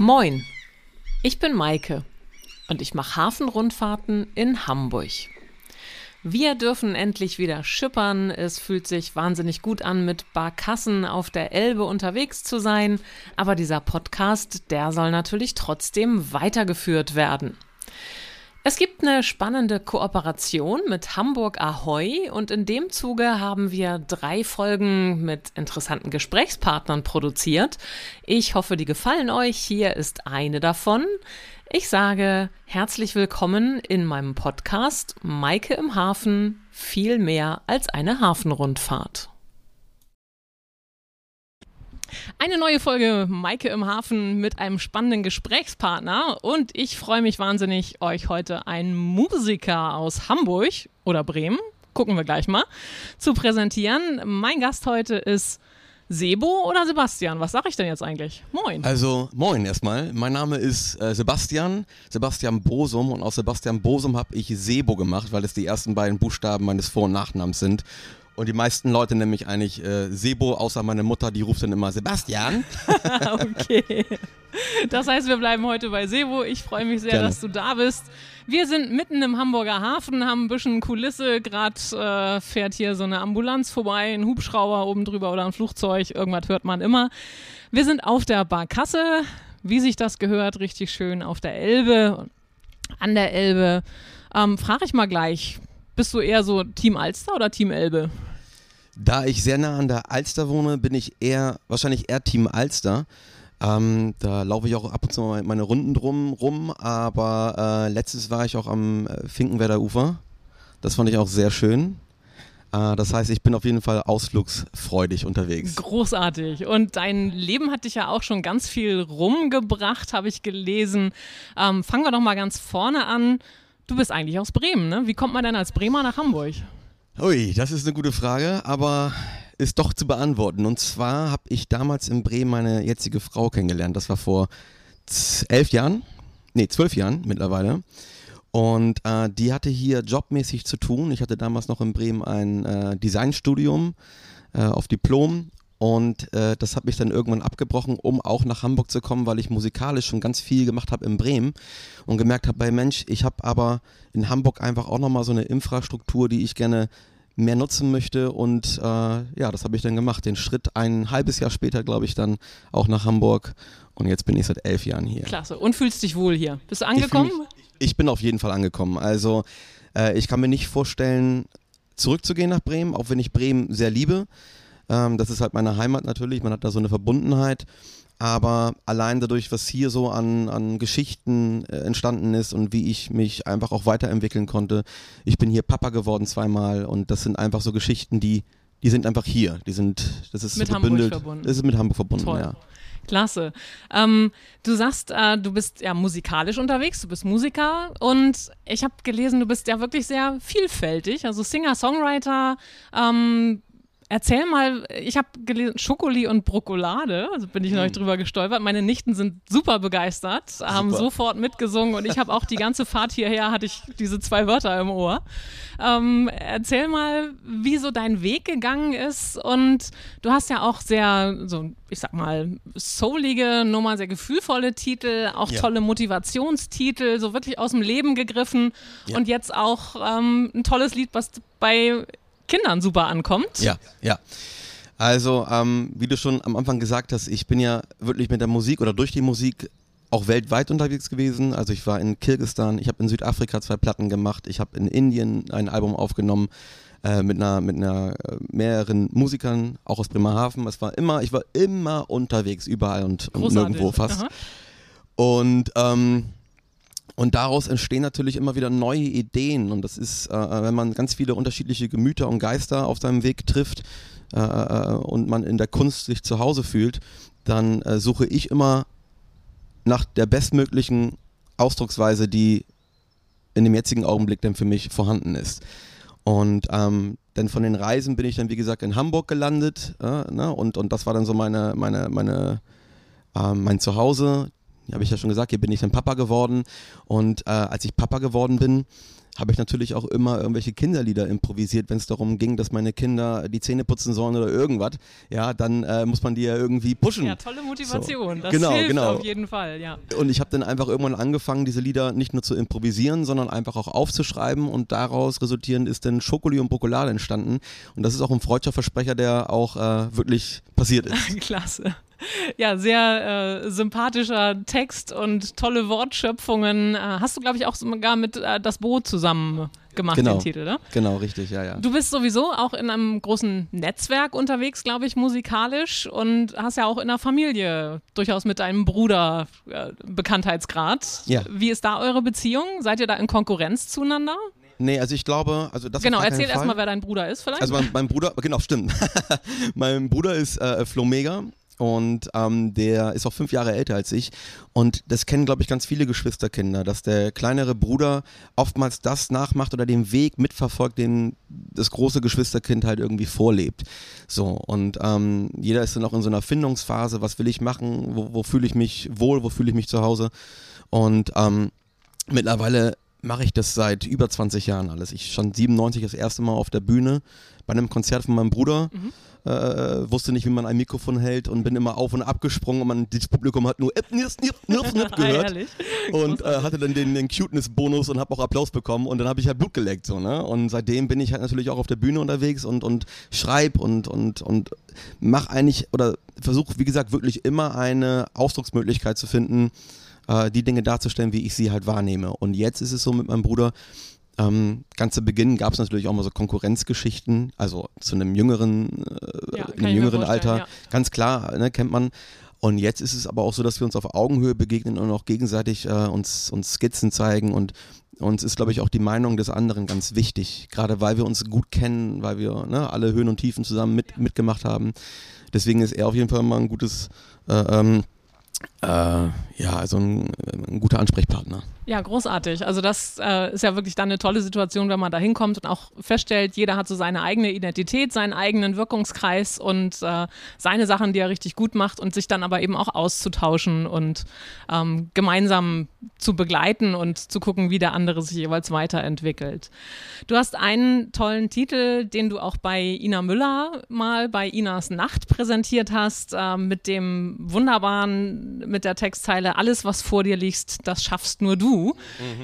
Moin, ich bin Maike und ich mache Hafenrundfahrten in Hamburg. Wir dürfen endlich wieder schippern. Es fühlt sich wahnsinnig gut an, mit Barkassen auf der Elbe unterwegs zu sein. Aber dieser Podcast, der soll natürlich trotzdem weitergeführt werden. Es gibt eine spannende Kooperation mit Hamburg Ahoy und in dem Zuge haben wir drei Folgen mit interessanten Gesprächspartnern produziert. Ich hoffe, die gefallen euch. Hier ist eine davon. Ich sage herzlich willkommen in meinem Podcast Maike im Hafen, viel mehr als eine Hafenrundfahrt. Eine neue Folge Maike im Hafen mit einem spannenden Gesprächspartner und ich freue mich wahnsinnig, euch heute einen Musiker aus Hamburg oder Bremen, gucken wir gleich mal, zu präsentieren. Mein Gast heute ist Sebo oder Sebastian? Was sage ich denn jetzt eigentlich? Moin. Also, moin erstmal. Mein Name ist äh, Sebastian, Sebastian Bosum und aus Sebastian Bosum habe ich Sebo gemacht, weil es die ersten beiden Buchstaben meines Vor- und Nachnamens sind. Und die meisten Leute nennen mich eigentlich äh, Sebo, außer meine Mutter, die ruft dann immer Sebastian. okay. Das heißt, wir bleiben heute bei Sebo. Ich freue mich sehr, Gerne. dass du da bist. Wir sind mitten im Hamburger Hafen, haben ein bisschen Kulisse. Gerade äh, fährt hier so eine Ambulanz vorbei, ein Hubschrauber oben drüber oder ein Flugzeug. Irgendwas hört man immer. Wir sind auf der Barkasse, wie sich das gehört, richtig schön auf der Elbe, an der Elbe. Ähm, Frage ich mal gleich, bist du eher so Team Alster oder Team Elbe? Da ich sehr nah an der Alster wohne, bin ich eher, wahrscheinlich eher Team Alster. Ähm, da laufe ich auch ab und zu mal meine Runden drum rum, aber äh, letztes war ich auch am äh, Finkenwerder Ufer. Das fand ich auch sehr schön. Äh, das heißt, ich bin auf jeden Fall ausflugsfreudig unterwegs. Großartig. Und dein Leben hat dich ja auch schon ganz viel rumgebracht, habe ich gelesen. Ähm, fangen wir doch mal ganz vorne an. Du bist eigentlich aus Bremen, ne? Wie kommt man denn als Bremer nach Hamburg? Ui, das ist eine gute Frage, aber ist doch zu beantworten. Und zwar habe ich damals in Bremen meine jetzige Frau kennengelernt. Das war vor elf Jahren, nee, zwölf Jahren mittlerweile. Und äh, die hatte hier jobmäßig zu tun. Ich hatte damals noch in Bremen ein äh, Designstudium äh, auf Diplom und äh, das hat mich dann irgendwann abgebrochen, um auch nach Hamburg zu kommen, weil ich musikalisch schon ganz viel gemacht habe in Bremen und gemerkt habe, bei Mensch, ich habe aber in Hamburg einfach auch nochmal so eine Infrastruktur, die ich gerne mehr nutzen möchte. Und äh, ja, das habe ich dann gemacht. Den Schritt ein halbes Jahr später, glaube ich, dann auch nach Hamburg. Und jetzt bin ich seit elf Jahren hier. Klasse. Und fühlst dich wohl hier? Bist du angekommen? Ich, ich bin auf jeden Fall angekommen. Also äh, ich kann mir nicht vorstellen, zurückzugehen nach Bremen, auch wenn ich Bremen sehr liebe. Ähm, das ist halt meine Heimat natürlich, man hat da so eine Verbundenheit. Aber allein dadurch, was hier so an, an Geschichten äh, entstanden ist und wie ich mich einfach auch weiterentwickeln konnte. Ich bin hier Papa geworden zweimal und das sind einfach so Geschichten, die, die sind einfach hier. Die sind, das ist mit Hamburg verbunden. Das ist mit Hamburg verbunden, Toll. ja. Klasse. Ähm, du sagst, äh, du bist ja musikalisch unterwegs, du bist Musiker und ich habe gelesen, du bist ja wirklich sehr vielfältig, also Singer, Songwriter, ähm, Erzähl mal, ich habe gelesen, Schokoli und Brokolade, also bin ich neulich hm. drüber gestolpert. Meine Nichten sind super begeistert, super. haben sofort mitgesungen und ich habe auch die ganze Fahrt hierher, hatte ich diese zwei Wörter im Ohr. Ähm, erzähl mal, wie so dein Weg gegangen ist und du hast ja auch sehr, so ich sag mal, soulige Nummer, sehr gefühlvolle Titel, auch ja. tolle Motivationstitel, so wirklich aus dem Leben gegriffen ja. und jetzt auch ähm, ein tolles Lied, was bei Kindern super ankommt. Ja, ja. Also, ähm, wie du schon am Anfang gesagt hast, ich bin ja wirklich mit der Musik oder durch die Musik auch weltweit unterwegs gewesen. Also ich war in Kirgistan, ich habe in Südafrika zwei Platten gemacht, ich habe in Indien ein Album aufgenommen äh, mit einer mit einer äh, mehreren Musikern, auch aus Bremerhaven. Es war immer, ich war immer unterwegs, überall und, und nirgendwo fast. Aha. Und ähm, und daraus entstehen natürlich immer wieder neue Ideen. Und das ist, äh, äh, wenn man ganz viele unterschiedliche Gemüter und Geister auf seinem Weg trifft äh, äh, und man in der Kunst sich zu Hause fühlt, dann äh, suche ich immer nach der bestmöglichen Ausdrucksweise, die in dem jetzigen Augenblick dann für mich vorhanden ist. Und ähm, dann von den Reisen bin ich dann, wie gesagt, in Hamburg gelandet. Äh, ne? und, und das war dann so meine, meine, meine, äh, mein Zuhause, habe ich ja schon gesagt, hier bin ich dann Papa geworden. Und äh, als ich Papa geworden bin, habe ich natürlich auch immer irgendwelche Kinderlieder improvisiert, wenn es darum ging, dass meine Kinder die Zähne putzen sollen oder irgendwas. Ja, dann äh, muss man die ja irgendwie pushen. Ja, tolle Motivation. So. Das genau, hilft genau. auf jeden Fall, ja. Und ich habe dann einfach irgendwann angefangen, diese Lieder nicht nur zu improvisieren, sondern einfach auch aufzuschreiben und daraus resultierend ist dann Schokoli und Bokolade entstanden. Und das ist auch ein freudscher Versprecher, der auch äh, wirklich passiert ist. Klasse. Ja, sehr äh, sympathischer Text und tolle Wortschöpfungen. Äh, hast du, glaube ich, auch sogar mit äh, das Boot zusammen gemacht, Genau. den Titel, ne? Genau, richtig, ja, ja. Du bist sowieso auch in einem großen Netzwerk unterwegs, glaube ich, musikalisch und hast ja auch in der Familie durchaus mit deinem Bruder äh, Bekanntheitsgrad. Ja. Wie ist da eure Beziehung? Seid ihr da in Konkurrenz zueinander? Nee, also ich glaube, also das genau, erzähl erstmal, wer dein Bruder ist vielleicht. Also mein, mein Bruder, genau, stimmt. mein Bruder ist äh, Flo Mega und ähm, der ist auch fünf Jahre älter als ich. Und das kennen, glaube ich, ganz viele Geschwisterkinder, dass der kleinere Bruder oftmals das nachmacht oder den Weg mitverfolgt, den das große Geschwisterkind halt irgendwie vorlebt. So, und ähm, jeder ist dann auch in so einer Findungsphase, was will ich machen, wo, wo fühle ich mich wohl, wo fühle ich mich zu Hause. Und ähm, mittlerweile mache ich das seit über 20 Jahren alles. Ich stand 97 das erste Mal auf der Bühne bei einem Konzert von meinem Bruder. Äh, wusste nicht, wie man ein Mikrofon hält und bin immer auf und ab gesprungen und man, das Publikum hat nur Ip, Nirf, Nirf, Nirf, Nirf gehört. Und äh, hatte dann den, den Cuteness-Bonus und habe auch Applaus bekommen und dann habe ich halt Blut geleckt so ne? Und seitdem bin ich halt natürlich auch auf der Bühne unterwegs und und schreib und und und mach eigentlich oder versuche wie gesagt wirklich immer eine Ausdrucksmöglichkeit zu finden äh, die Dinge darzustellen wie ich sie halt wahrnehme. Und jetzt ist es so mit meinem Bruder ähm, ganz zu Beginn gab es natürlich auch mal so Konkurrenzgeschichten, also zu einem jüngeren, äh, Ja, einem jüngeren Alter, ja. ganz klar, ne, kennt man. Und jetzt ist es aber auch so, dass wir uns auf Augenhöhe begegnen und auch gegenseitig äh, uns, uns Skizzen zeigen und uns ist, glaube ich, auch die Meinung des anderen ganz wichtig, gerade weil wir uns gut kennen, weil wir ne, alle Höhen und Tiefen zusammen mit, mitgemacht haben. Deswegen ist er auf jeden Fall mal ein gutes, äh, ähm, äh, ja, also ein, ein guter Ansprechpartner. Ja, großartig. Also das äh, ist ja wirklich dann eine tolle Situation, wenn man da hinkommt und auch feststellt, jeder hat so seine eigene Identität, seinen eigenen Wirkungskreis und äh, seine Sachen, die er richtig gut macht und sich dann aber eben auch auszutauschen und ähm, gemeinsam zu begleiten und zu gucken, wie der andere sich jeweils weiterentwickelt. Du hast einen tollen Titel, den du auch bei Ina Müller mal bei Inas Nacht präsentiert hast, äh, mit dem wunderbaren, mit der Textzeile, alles was vor dir liegt, das schaffst nur du.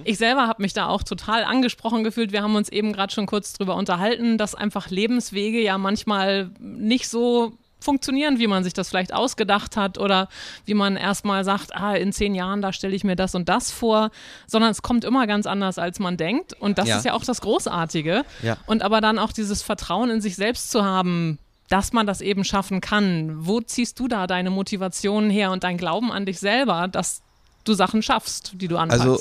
Ich selber habe mich da auch total angesprochen gefühlt. Wir haben uns eben gerade schon kurz drüber unterhalten, dass einfach Lebenswege ja manchmal nicht so funktionieren, wie man sich das vielleicht ausgedacht hat oder wie man erstmal sagt, ah, in zehn Jahren, da stelle ich mir das und das vor, sondern es kommt immer ganz anders, als man denkt. Und das Ja. ist ja auch das Großartige. Ja. Und aber dann auch dieses Vertrauen in sich selbst zu haben, dass man das eben schaffen kann. Wo ziehst du da deine Motivation her und dein Glauben an dich selber, dass du Sachen schaffst, die du anpackst? Also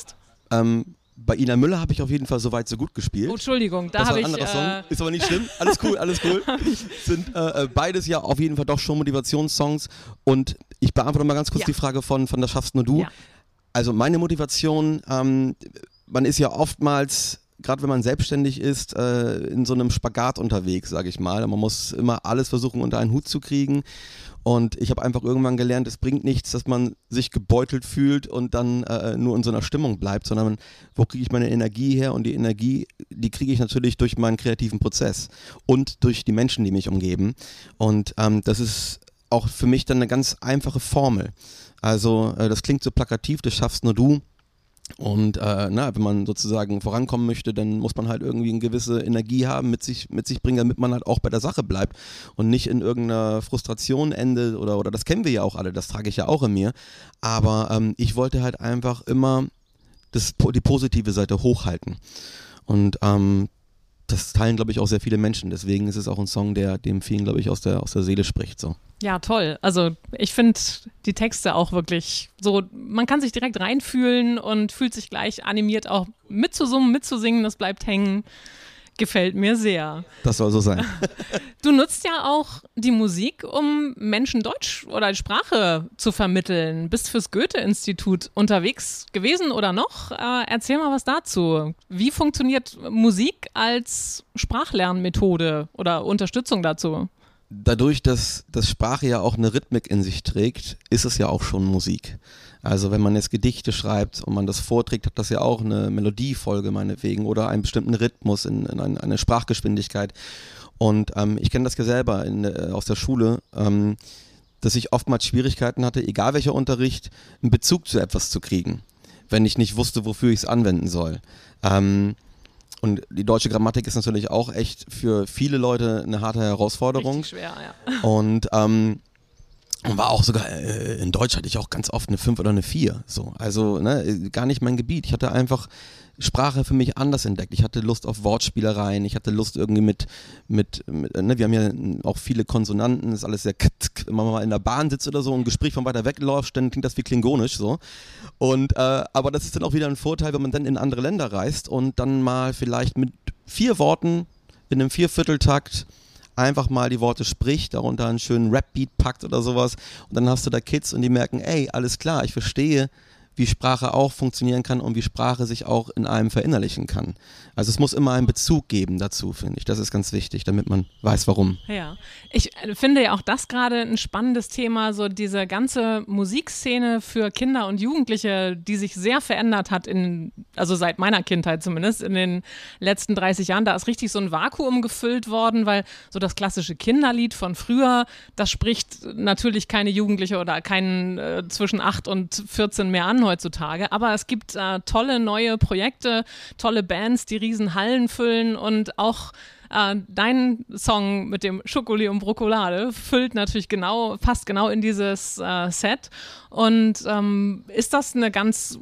ähm, bei Ina Müller habe ich auf jeden Fall so weit so gut gespielt. oh, Entschuldigung, da habe ich. anderer Äh, Song. Ist aber nicht schlimm. Alles cool, alles cool. Sind äh, äh, beides ja auf jeden Fall doch schon Motivationssongs. Und ich beantworte mal ganz kurz Ja. die Frage von, von Das schaffst nur du. Ja. Also meine Motivation, ähm, man ist ja oftmals, gerade wenn man selbstständig ist, äh, in so einem Spagat unterwegs, sage ich mal. Man muss immer alles versuchen unter einen Hut zu kriegen. Und ich habe einfach irgendwann gelernt, es bringt nichts, dass man sich gebeutelt fühlt und dann äh, nur in so einer Stimmung bleibt, sondern wo kriege ich meine Energie her? Und die Energie, die kriege ich natürlich durch meinen kreativen Prozess und durch die Menschen, die mich umgeben. Und ähm, das ist auch für mich dann eine ganz einfache Formel. Also äh, das klingt so plakativ, das schaffst nur du. Und äh, na, wenn man sozusagen vorankommen möchte, dann muss man halt irgendwie eine gewisse Energie haben, mit sich, mit sich bringen, damit man halt auch bei der Sache bleibt und nicht in irgendeiner Frustration endet oder, oder das kennen wir ja auch alle, das trage ich ja auch in mir. Aber ähm, ich wollte halt einfach immer das, die positive Seite hochhalten. Und ähm, das teilen, glaube ich, auch sehr viele Menschen. Deswegen ist es auch ein Song, der dem vielen, glaube ich, aus der, aus der Seele spricht. So. Ja, toll. Also ich finde die Texte auch wirklich so, man kann sich direkt reinfühlen und fühlt sich gleich animiert auch mitzusummen, mitzusingen, das bleibt hängen. Gefällt mir sehr. Das soll so sein. Du nutzt ja auch die Musik, um Menschen Deutsch oder Sprache zu vermitteln. Bist fürs Goethe-Institut unterwegs gewesen oder noch? Äh, erzähl mal was dazu. Wie funktioniert Musik als Sprachlernmethode oder Unterstützung dazu? dadurch, dass das Sprache ja auch eine Rhythmik in sich trägt, ist es ja auch schon Musik. Also wenn man jetzt Gedichte schreibt und man das vorträgt, hat das ja auch eine Melodiefolge meinetwegen oder einen bestimmten Rhythmus in, in eine, eine Sprachgeschwindigkeit. Und ähm, ich kenne das ja selber in, äh, aus der Schule, ähm, dass ich oftmals Schwierigkeiten hatte, egal welcher Unterricht, einen Bezug zu etwas zu kriegen, wenn ich nicht wusste, wofür ich es anwenden soll. Ähm, und die deutsche Grammatik ist natürlich auch echt für viele Leute eine harte Herausforderung. Richtig schwer, ja. Und ähm, war auch sogar äh, in Deutsch hatte ich auch ganz oft eine 5 oder eine 4. So. Also ne, gar nicht mein Gebiet. Ich hatte einfach Sprache für mich anders entdeckt. Ich hatte Lust auf Wortspielereien, ich hatte Lust irgendwie mit, mit, mit ne, wir haben ja auch viele Konsonanten, ist alles sehr, wenn man mal in der Bahn sitzt oder so und ein Gespräch von weiter weg läuft, dann klingt das wie klingonisch so. Und, äh, aber das ist dann auch wieder ein Vorteil, wenn man dann in andere Länder reist und dann mal vielleicht mit vier Worten in einem Viervierteltakt einfach mal die Worte spricht, darunter einen schönen Rap-Beat packt oder sowas und dann hast du da Kids und die merken, ey, alles klar, ich verstehe, wie Sprache auch funktionieren kann und wie Sprache sich auch in einem verinnerlichen kann. Also es muss immer einen Bezug geben dazu, finde ich. Das ist ganz wichtig, damit man weiß, warum. Ja, ich äh, finde ja auch das gerade ein spannendes Thema, so diese ganze Musikszene für Kinder und Jugendliche, die sich sehr verändert hat in, also seit meiner Kindheit zumindest, in den letzten 30 Jahren. Da ist richtig so ein Vakuum gefüllt worden, weil so das klassische Kinderlied von früher, das spricht natürlich keine Jugendliche oder keinen äh, zwischen 8 und 14 mehr an heutzutage. Aber es gibt äh, tolle neue Projekte, tolle Bands, die riesen Hallen füllen und auch äh, dein Song mit dem Schokoli und Brokolade füllt natürlich genau, passt genau in dieses äh, Set. Und ähm, ist das eine ganz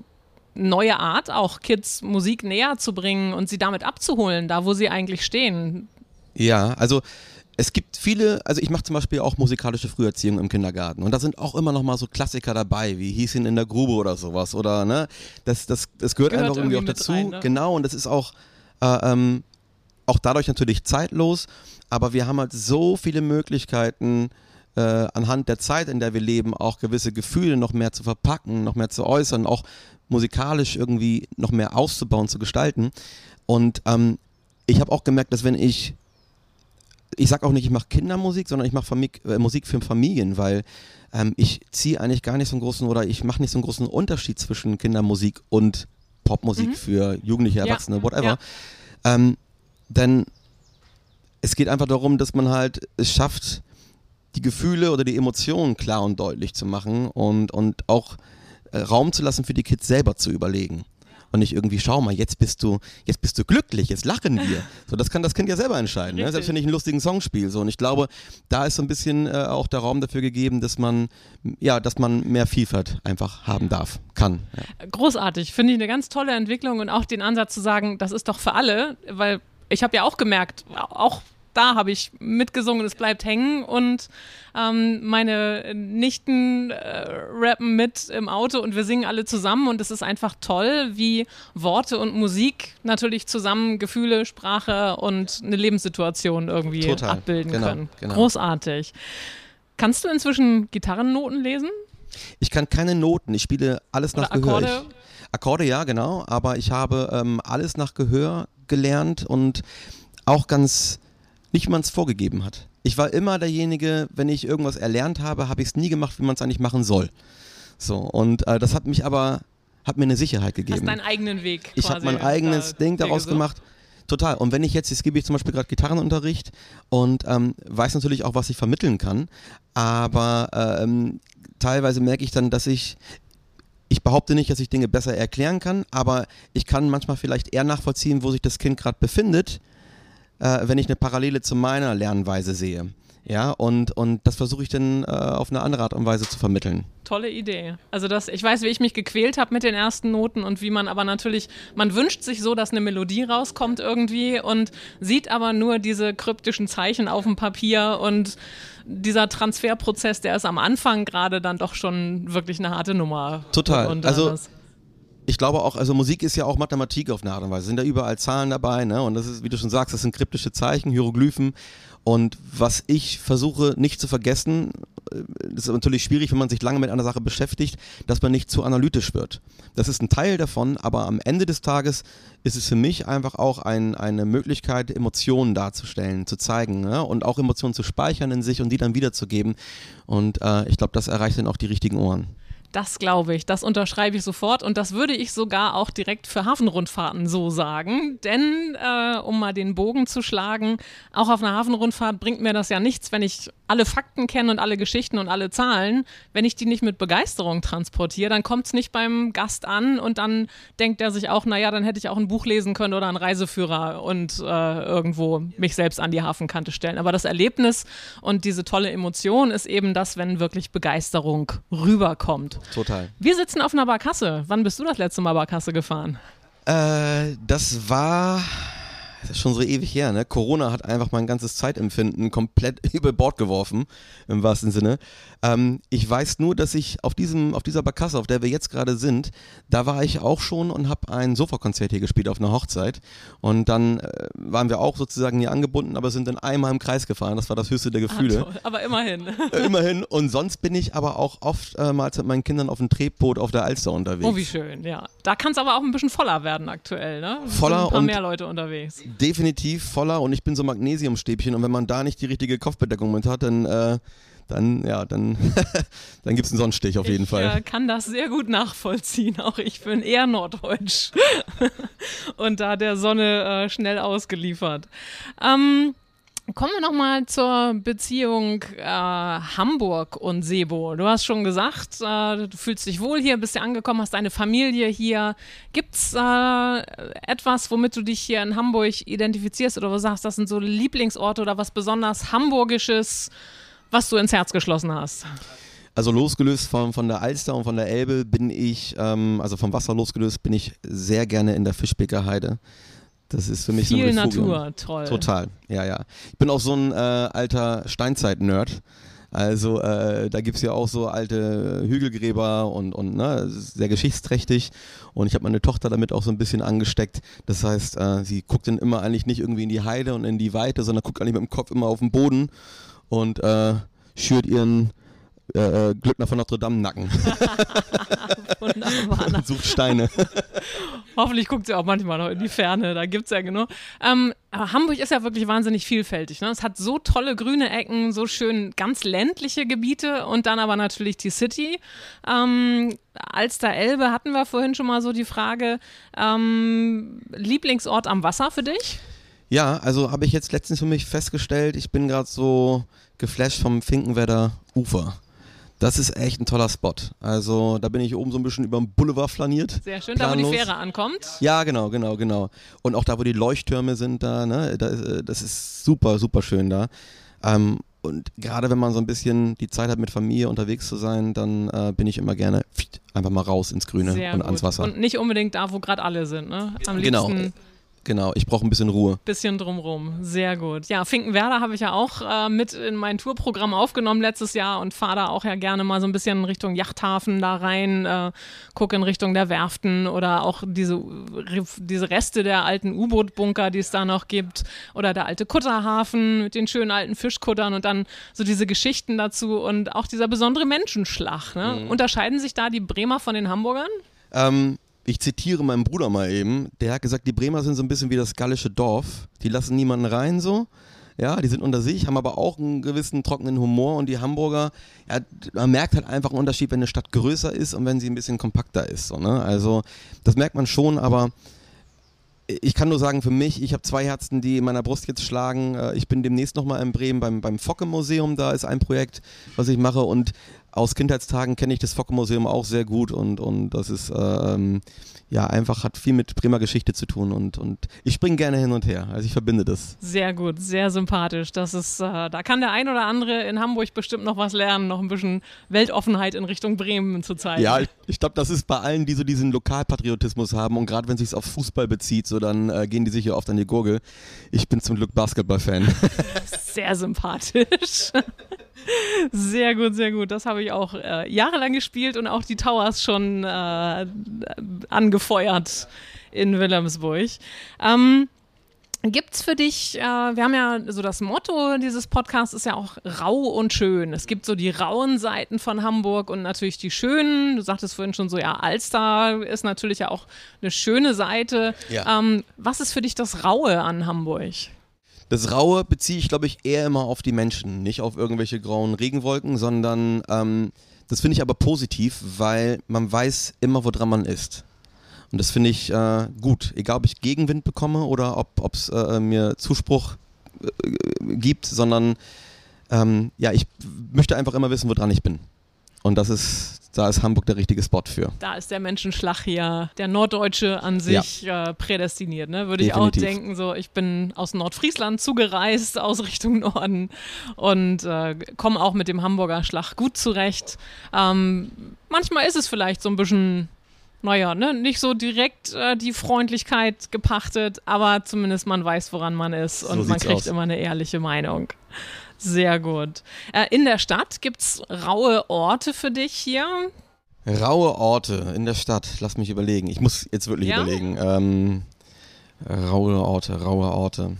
neue Art, auch Kids Musik näher zu bringen und sie damit abzuholen, da wo sie eigentlich stehen? Ja, also es gibt viele, also ich mache zum Beispiel auch musikalische Früherziehung im Kindergarten und da sind auch immer noch mal so Klassiker dabei, wie hieß ihn in der Grube oder sowas oder ne, das, das, das gehört, gehört einfach irgendwie, auch dazu, rein, ne? genau und das ist auch, äh, ähm, auch dadurch natürlich zeitlos, aber wir haben halt so viele Möglichkeiten, äh, anhand der Zeit, in der wir leben, auch gewisse Gefühle noch mehr zu verpacken, noch mehr zu äußern, auch musikalisch irgendwie noch mehr auszubauen, zu gestalten. Und ähm, ich habe auch gemerkt, dass wenn ich ich sage auch nicht, ich mache Kindermusik, sondern ich mache äh, Musik für Familien, weil ähm, ich ziehe eigentlich gar nicht so einen großen oder ich mache nicht so einen großen Unterschied zwischen Kindermusik und Popmusik mhm. für Jugendliche, Erwachsene, ja. whatever. Ja. Ähm, denn es geht einfach darum, dass man halt es schafft, die Gefühle oder die Emotionen klar und deutlich zu machen und, und auch äh, Raum zu lassen für die Kids selber zu überlegen und nicht irgendwie, schau mal, jetzt bist du, jetzt bist du glücklich, jetzt lachen wir. So, das kann das Kind ja selber entscheiden, ne? selbst wenn ich einen lustigen Song spiele. So. Und ich glaube, da ist so ein bisschen äh, auch der Raum dafür gegeben, dass man, ja, dass man mehr Vielfalt einfach haben darf, kann. Ja. Großartig, finde ich eine ganz tolle Entwicklung und auch den Ansatz zu sagen, das ist doch für alle, weil ich habe ja auch gemerkt, auch da habe ich mitgesungen, es bleibt hängen und ähm, meine Nichten äh, rappen mit im Auto und wir singen alle zusammen und es ist einfach toll, wie Worte und Musik natürlich zusammen Gefühle, Sprache und eine Lebenssituation irgendwie Total. abbilden genau, können. Genau. Großartig. Kannst du inzwischen Gitarrennoten lesen? Ich kann keine Noten, ich spiele alles Oder nach Akkorde? Gehör. Ich, Akkorde, ja, genau, aber ich habe ähm, alles nach Gehör gelernt und auch ganz nicht, wie man es vorgegeben hat. Ich war immer derjenige, wenn ich irgendwas erlernt habe, habe ich es nie gemacht, wie man es eigentlich machen soll. So, und äh, das hat mich aber, hat mir eine Sicherheit gegeben. Hast deinen eigenen Weg. Ich habe mein eigenes Ding daraus gemacht. Total. Und wenn ich jetzt, jetzt gebe ich zum Beispiel gerade Gitarrenunterricht und ähm, weiß natürlich auch, was ich vermitteln kann, aber ähm, teilweise merke ich dann, dass ich, ich behaupte nicht, dass ich Dinge besser erklären kann, aber ich kann manchmal vielleicht eher nachvollziehen, wo sich das Kind gerade befindet, äh, wenn ich eine Parallele zu meiner Lernweise sehe. Ja, und, und das versuche ich dann äh, auf eine andere Art und Weise zu vermitteln. Tolle Idee. Also das, ich weiß, wie ich mich gequält habe mit den ersten Noten und wie man aber natürlich, man wünscht sich so, dass eine Melodie rauskommt irgendwie und sieht aber nur diese kryptischen Zeichen auf dem Papier und dieser Transferprozess, der ist am Anfang gerade dann doch schon wirklich eine harte Nummer. Total. Also das ich glaube auch, also Musik ist ja auch Mathematik auf eine Art und Weise. Sind da überall Zahlen dabei, ne? Und das ist, wie du schon sagst, das sind kryptische Zeichen, Hieroglyphen. Und was ich versuche nicht zu vergessen, äh, das ist natürlich schwierig, wenn man sich lange mit einer Sache beschäftigt, dass man nicht zu analytisch wird. Das ist ein Teil davon, aber am Ende des Tages ist es für mich einfach auch ein, eine Möglichkeit, Emotionen darzustellen, zu zeigen ne? und auch Emotionen zu speichern in sich und die dann wiederzugeben. Und äh, ich glaube, das erreicht dann auch die richtigen Ohren. Das glaube ich, das unterschreibe ich sofort und das würde ich sogar auch direkt für Hafenrundfahrten so sagen. Denn, äh, um mal den Bogen zu schlagen, auch auf einer Hafenrundfahrt bringt mir das ja nichts, wenn ich alle Fakten kenne und alle Geschichten und alle Zahlen. Wenn ich die nicht mit Begeisterung transportiere, dann kommt es nicht beim Gast an und dann denkt er sich auch, naja, dann hätte ich auch ein Buch lesen können oder einen Reiseführer und äh, irgendwo mich selbst an die Hafenkante stellen. Aber das Erlebnis und diese tolle Emotion ist eben das, wenn wirklich Begeisterung rüberkommt. Total. Wir sitzen auf einer Barkasse. Wann bist du das letzte Mal Barkasse gefahren? Äh, das war das ist schon so ewig her, ne? Corona hat einfach mein ganzes Zeitempfinden komplett über Bord geworfen, im wahrsten Sinne. Ähm, ich weiß nur, dass ich auf diesem, auf dieser Barkasse, auf der wir jetzt gerade sind, da war ich auch schon und habe ein Sofakonzert hier gespielt auf einer Hochzeit. Und dann äh, waren wir auch sozusagen hier angebunden, aber sind dann einmal im Kreis gefahren. Das war das höchste der Gefühle. Ah, aber immerhin. Äh, immerhin. Und sonst bin ich aber auch oftmals äh, mit meinen Kindern auf dem Tretboot auf der Alster unterwegs. Oh, wie schön, ja. Da kann es aber auch ein bisschen voller werden aktuell, ne? Voller sind ein paar und mehr Leute unterwegs. Definitiv voller und ich bin so Magnesiumstäbchen und wenn man da nicht die richtige Kopfbedeckung mit hat, dann, äh, dann, ja, dann, dann gibt es einen Sonnenstich auf jeden ich, Fall. äh, kann das sehr gut nachvollziehen. Auch ich bin eher norddeutsch und da der Sonne äh, schnell ausgeliefert. Ähm, Kommen wir nochmal zur Beziehung äh, Hamburg und Sebo. Du hast schon gesagt, äh, du fühlst dich wohl hier, bist ja angekommen, hast deine Familie hier. Gibt es äh, etwas, womit du dich hier in Hamburg identifizierst oder wo du sagst, das sind so Lieblingsorte oder was besonders Hamburgisches, was du ins Herz geschlossen hast? Also losgelöst von, von der Alster und von der Elbe bin ich, ähm, also vom Wasser losgelöst, bin ich sehr gerne in der Fischbecker Heide. Das ist für mich so Viel ein Refugium. Natur, toll. Total, ja, ja. Ich bin auch so ein äh, alter Steinzeit-Nerd. Also äh, da gibt es ja auch so alte Hügelgräber und, und ne, sehr geschichtsträchtig. Und ich habe meine Tochter damit auch so ein bisschen angesteckt. Das heißt, äh, sie guckt dann immer eigentlich nicht irgendwie in die Heide und in die Weite, sondern guckt eigentlich mit dem Kopf immer auf den Boden und äh, schürt ihren äh, Glückner von Notre Dame Nacken Wunderbar. und sucht Steine. Hoffentlich guckt sie auch manchmal noch in die Ferne, da gibt es ja genug. Ähm, aber Hamburg ist ja wirklich wahnsinnig vielfältig. Ne? Es hat so tolle grüne Ecken, so schön ganz ländliche Gebiete und dann aber natürlich die City. Ähm, Alster Elbe hatten wir vorhin schon mal so die Frage. Ähm, Lieblingsort am Wasser für dich? Ja, also habe ich jetzt letztens für mich festgestellt, ich bin gerade so geflasht vom Finkenwerder Ufer. Das ist echt ein toller Spot. Also da bin ich oben so ein bisschen über dem Boulevard flaniert. Sehr schön, da wo die Planlos. Fähre ankommt. Ja, genau, genau, genau. Und auch da, wo die Leuchttürme sind, da, ne, äh, das ist super, super schön da. Ähm, und gerade wenn man so ein bisschen die Zeit hat, mit Familie unterwegs zu sein, dann äh, bin ich immer gerne einfach mal raus ins Grüne Sehr und gut. ans Wasser. Und nicht unbedingt da, wo gerade alle sind. Ne? Am Genau. liebsten genau, ich brauche ein bisschen Ruhe. bisschen drumrum. Sehr gut. Ja, Finkenwerder habe ich ja auch äh, mit in mein Tourprogramm aufgenommen letztes Jahr und fahre da auch ja gerne mal so ein bisschen in Richtung Yachthafen da rein, äh, gucke in Richtung der Werften oder auch diese, diese Reste der alten U-Boot-Bunker, die es da noch gibt oder der alte Kutterhafen mit den schönen alten Fischkuttern und dann so diese Geschichten dazu und auch dieser besondere Menschenschlag. Ne? Unterscheiden sich da die Bremer von den Hamburgern? Ähm, ich zitiere meinen Bruder mal eben, der hat gesagt, die Bremer sind so ein bisschen wie das gallische Dorf. Die lassen niemanden rein so. Ja, die sind unter sich, haben aber auch einen gewissen trockenen Humor und die Hamburger, ja, man merkt halt einfach einen Unterschied, wenn eine Stadt größer ist und wenn sie ein bisschen kompakter ist. So, ne? Also das merkt man schon, aber ich kann nur sagen, für mich, ich habe zwei Herzen, die in meiner Brust jetzt schlagen. Äh, Ich bin demnächst nochmal in Bremen beim, beim Focke-Museum, da ist ein Projekt, was ich mache und aus Kindheitstagen kenne ich das Focke-Museum auch sehr gut und, und das ist ähm, ja einfach, hat viel mit Bremer Geschichte zu tun und, und ich springe gerne hin und her. Also ich verbinde das. Sehr gut, sehr sympathisch. Das ist, äh, da kann der ein oder andere in Hamburg bestimmt noch was lernen, noch ein bisschen Weltoffenheit in Richtung Bremen zu zeigen. Ja, ich, ich glaube, das ist bei allen, die so diesen Lokalpatriotismus haben und gerade wenn es sich auf Fußball bezieht, so dann äh, gehen die sicher oft an die Gurgel. Ich bin zum Glück Basketball-Fan. Sehr sympathisch. Sehr gut, sehr gut. Das habe ich auch äh, jahrelang gespielt und auch die Towers schon äh, angefeuert in Wilhelmsburg. Ähm, Gibt's für dich, äh, wir haben ja so das Motto dieses Podcasts ist ja auch rau und schön. Es gibt so die rauen Seiten von Hamburg und natürlich die schönen. Du sagtest vorhin schon so, ja, Alster ist natürlich ja auch eine schöne Seite. Ja. Ähm, was ist für dich das Raue an Hamburg? Das Raue beziehe ich, glaube ich, eher immer auf die Menschen, nicht auf irgendwelche grauen Regenwolken, sondern ähm, Das finde ich aber positiv, weil man weiß immer, woran man ist. Und das finde ich äh, gut, egal ob ich Gegenwind bekomme oder ob es äh, mir Zuspruch äh, gibt, sondern ähm, ja, ich möchte einfach immer wissen, woran ich bin. Und das ist, da ist Hamburg der richtige Spot für. Da ist der Menschenschlag hier, der Norddeutsche an sich ja. äh, prädestiniert, ne? Würde ich auch denken, so ich bin aus Nordfriesland zugereist, aus Richtung Norden und äh, komme auch mit dem Hamburger Schlag gut zurecht. Ähm, manchmal ist es vielleicht so ein bisschen naja, ne, nicht so direkt äh, die Freundlichkeit gepachtet, aber zumindest man weiß, woran man ist und so man kriegt aus. immer eine ehrliche Meinung. Sehr gut. Äh, in der Stadt gibt es raue Orte für dich hier? Raue Orte in der Stadt, lass mich überlegen. Ich muss jetzt wirklich ja? überlegen. Ähm, raue Orte, raue Orte.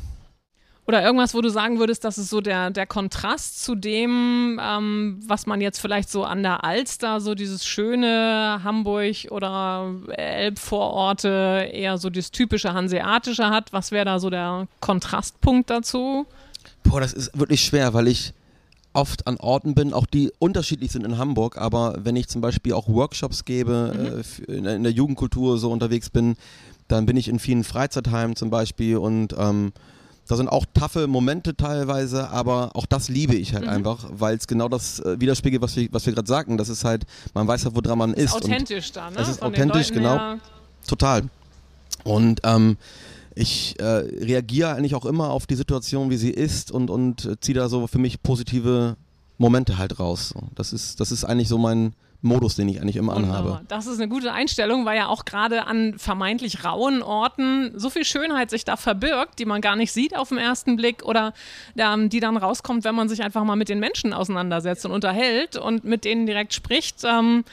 Oder irgendwas, wo du sagen würdest, das ist so der, der Kontrast zu dem, ähm, was man jetzt vielleicht so an der Alster, so dieses schöne Hamburg oder Elbvororte, eher so das typische Hanseatische hat. Was wäre da so der Kontrastpunkt dazu? Boah, das ist wirklich schwer, weil ich oft an Orten bin, auch die unterschiedlich sind in Hamburg, aber wenn ich zum Beispiel auch Workshops gebe, mhm. äh, in der Jugendkultur so unterwegs bin, dann bin ich in vielen Freizeitheimen zum Beispiel und ähm, da sind auch taffe Momente teilweise, aber auch das liebe ich halt mhm. einfach, weil es genau das äh, widerspiegelt, was wir, was wir gerade sagten. Das ist halt, man weiß halt, woran man ist. ist authentisch da, ne? Das ist Von authentisch, genau. Her. Total. Und ähm, ich äh, reagiere eigentlich auch immer auf die Situation, wie sie ist und, und ziehe da so für mich positive Momente halt raus. Das ist, das ist eigentlich so mein, Modus, den ich eigentlich immer anhabe. Das ist eine gute Einstellung, weil ja auch gerade an vermeintlich rauen Orten so viel Schönheit sich da verbirgt, die man gar nicht sieht auf den ersten Blick oder ähm, die dann rauskommt, wenn man sich einfach mal mit den Menschen auseinandersetzt und unterhält und mit denen direkt spricht. Ähm,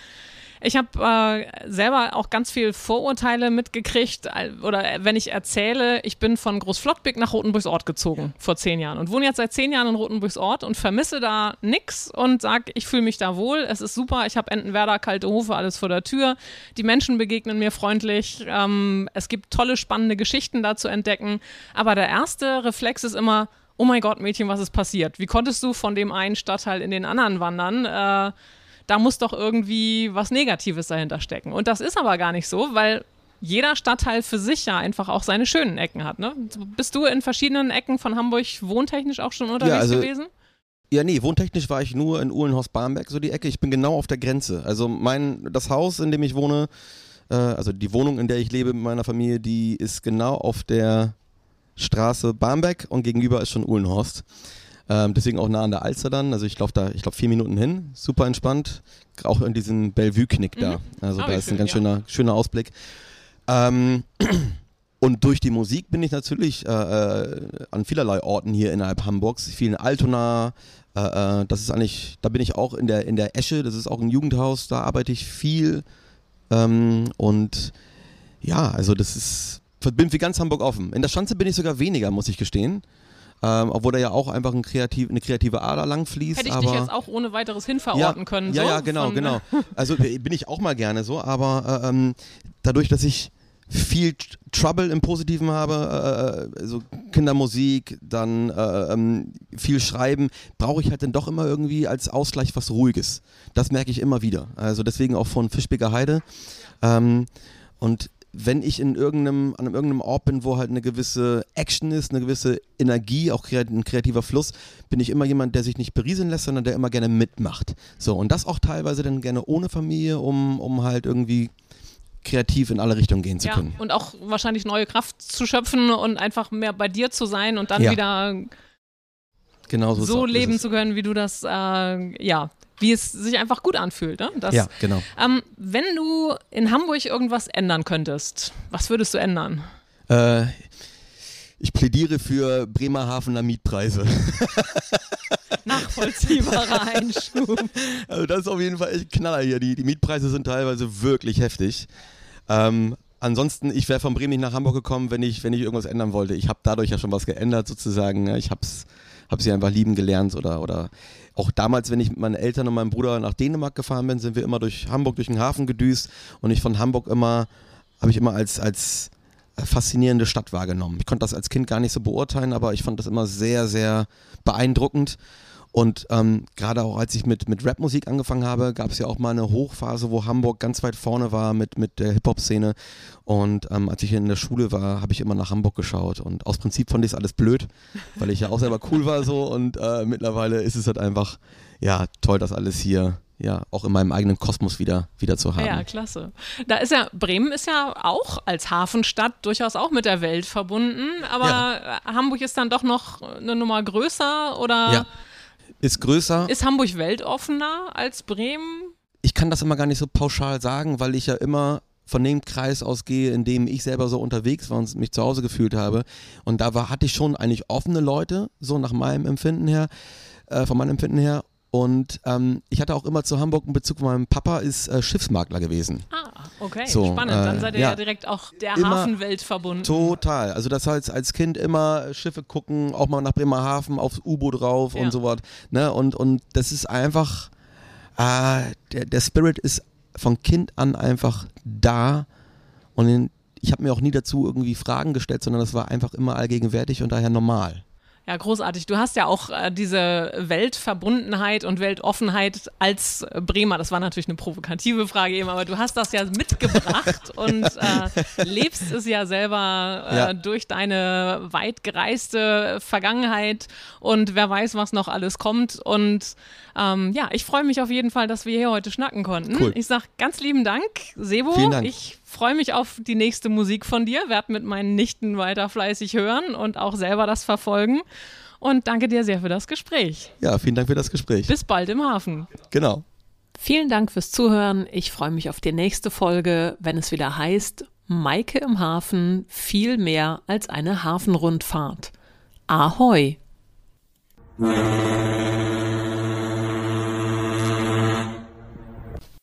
ich habe äh, selber auch ganz viel Vorurteile mitgekriegt äh, oder wenn ich erzähle, ich bin von Großflottbeck nach Rotenburgsort gezogen vor zehn Jahren und wohne jetzt seit zehn Jahren in Rotenburgsort und vermisse da nichts und sage, ich fühle mich da wohl, es ist super, ich habe Entenwerder, kalte Hofe, alles vor der Tür, die Menschen begegnen mir freundlich, ähm, es gibt tolle, spannende Geschichten da zu entdecken, aber der erste Reflex ist immer, oh mein Gott, Mädchen, was ist passiert? Wie konntest du von dem einen Stadtteil in den anderen wandern? Äh, da muss doch irgendwie was Negatives dahinter stecken. Und das ist aber gar nicht so, weil jeder Stadtteil für sich ja einfach auch seine schönen Ecken hat. Ne? Bist du in verschiedenen Ecken von Hamburg wohntechnisch auch schon unterwegs ja, also, gewesen? Ja, nee, wohntechnisch war ich nur in Uhlenhorst-Barmbek, so die Ecke. Ich bin genau auf der Grenze. Also mein, das Haus, in dem ich wohne, äh, also die Wohnung, in der ich lebe mit meiner Familie, die ist genau auf der Straße Barmbek und gegenüber ist schon Uhlenhorst. Ähm, deswegen auch nah an der Alster dann. Also ich laufe da, ich glaube vier Minuten hin, super entspannt. Auch in diesem Bellevue-Knick mhm. da. Also oh, da ist schön, ein ganz ja. schöner, schöner Ausblick. Ähm, und durch die Musik bin ich natürlich äh, äh, an vielerlei Orten hier innerhalb Hamburgs, vielen Altona. Äh, äh, das ist eigentlich, da bin ich auch in der in der Esche. Das ist auch ein Jugendhaus. Da arbeite ich viel. Ähm, und ja, also das ist bin für ganz Hamburg offen. In der Schanze bin ich sogar weniger, muss ich gestehen. Ähm, obwohl da ja auch einfach ein kreativ, eine kreative Ader lang fließt. Hätte ich aber dich jetzt auch ohne weiteres hinverorten ja, können. Ja, so, ja, genau, genau. Also äh, bin ich auch mal gerne so, aber äh, ähm, dadurch, dass ich viel Trouble im Positiven habe, äh, äh so Kindermusik, dann äh, ähm, viel Schreiben, brauche ich halt dann doch immer irgendwie als Ausgleich was Ruhiges. Das merke ich immer wieder. Also deswegen auch von Fischbecker Heide. Ähm, und wenn ich in irgendeinem, an irgendeinem Ort bin, wo halt eine gewisse Action ist, eine gewisse Energie, auch ein kreativer Fluss, bin ich immer jemand, der sich nicht berieseln lässt, sondern der immer gerne mitmacht. So, und das auch teilweise dann gerne ohne Familie, um, um halt irgendwie kreativ in alle Richtungen gehen zu ja, können. Und auch wahrscheinlich neue Kraft zu schöpfen und einfach mehr bei dir zu sein und dann ja. wieder genau so, so leben zu können, wie du das äh, ja wie es sich einfach gut anfühlt. Ne? Das, ja, genau. Ähm, wenn du in Hamburg irgendwas ändern könntest, was würdest du ändern? Äh, ich plädiere für Bremerhavener Mietpreise. Nachvollziehbarer Einschub. Also das ist auf jeden Fall echt Knaller hier. Die, die Mietpreise sind teilweise wirklich heftig. Ähm, ansonsten, ich wäre von Bremen nicht nach Hamburg gekommen, wenn ich, wenn ich irgendwas ändern wollte. Ich habe dadurch ja schon was geändert sozusagen. Ich habe hab sie einfach lieben gelernt oder, oder auch damals, wenn ich mit meinen Eltern und meinem Bruder nach Dänemark gefahren bin, sind wir immer durch Hamburg, durch den Hafen gedüst und ich von Hamburg immer, habe ich immer als, als faszinierende Stadt wahrgenommen. Ich konnte das als Kind gar nicht so beurteilen, aber ich fand das immer sehr, sehr beeindruckend. Und ähm, gerade auch als ich mit, mit Rapmusik angefangen habe, gab es ja auch mal eine Hochphase, wo Hamburg ganz weit vorne war mit, mit der Hip-Hop-Szene. Und ähm, als ich in der Schule war, habe ich immer nach Hamburg geschaut. Und aus Prinzip fand ich es alles blöd, weil ich ja auch selber cool war so. Und äh, mittlerweile ist es halt einfach, ja, toll, das alles hier ja auch in meinem eigenen Kosmos wieder, wieder zu haben. Ja, klasse. Da ist ja, Bremen ist ja auch als Hafenstadt durchaus auch mit der Welt verbunden, aber ja. Hamburg ist dann doch noch eine Nummer größer oder? Ja. Ist größer. Ist Hamburg weltoffener als Bremen? Ich kann das immer gar nicht so pauschal sagen, weil ich ja immer von dem Kreis ausgehe, in dem ich selber so unterwegs war und mich zu Hause gefühlt habe. Und da war, hatte ich schon eigentlich offene Leute, so nach meinem Empfinden her, äh, von meinem Empfinden her. Und ähm, ich hatte auch immer zu Hamburg einen Bezug, mein Papa ist äh, Schiffsmakler gewesen. Ah, okay, so, spannend. Dann äh, seid ihr ja, ja, direkt auch der Hafenwelt verbunden. Total. Also das heißt, als Kind immer Schiffe gucken, auch mal nach Bremerhaven aufs U-Boot drauf ja. und so was. Ne? Und, und das ist einfach, äh, der, der Spirit ist von Kind an einfach da. Und in, ich habe mir auch nie dazu irgendwie Fragen gestellt, sondern das war einfach immer allgegenwärtig und daher normal. Ja, großartig. Du hast ja auch äh, diese Weltverbundenheit und Weltoffenheit als Bremer. Das war natürlich eine provokative Frage eben, aber du hast das ja mitgebracht und äh, lebst es ja selber äh, ja. durch deine weit gereiste Vergangenheit und wer weiß, was noch alles kommt. Und ähm, ja, ich freue mich auf jeden Fall, dass wir hier heute schnacken konnten. Cool. Ich sage ganz lieben Dank, Sebo. Vielen Dank. Ich freue mich auf die nächste Musik von dir, werde mit meinen Nichten weiter fleißig hören und auch selber das verfolgen. Und danke dir sehr für das Gespräch. Ja, vielen Dank für das Gespräch. Bis bald im Hafen. Genau. Vielen Dank fürs Zuhören. Ich freue mich auf die nächste Folge, wenn es wieder heißt, Maike im Hafen viel mehr als eine Hafenrundfahrt. Ahoi!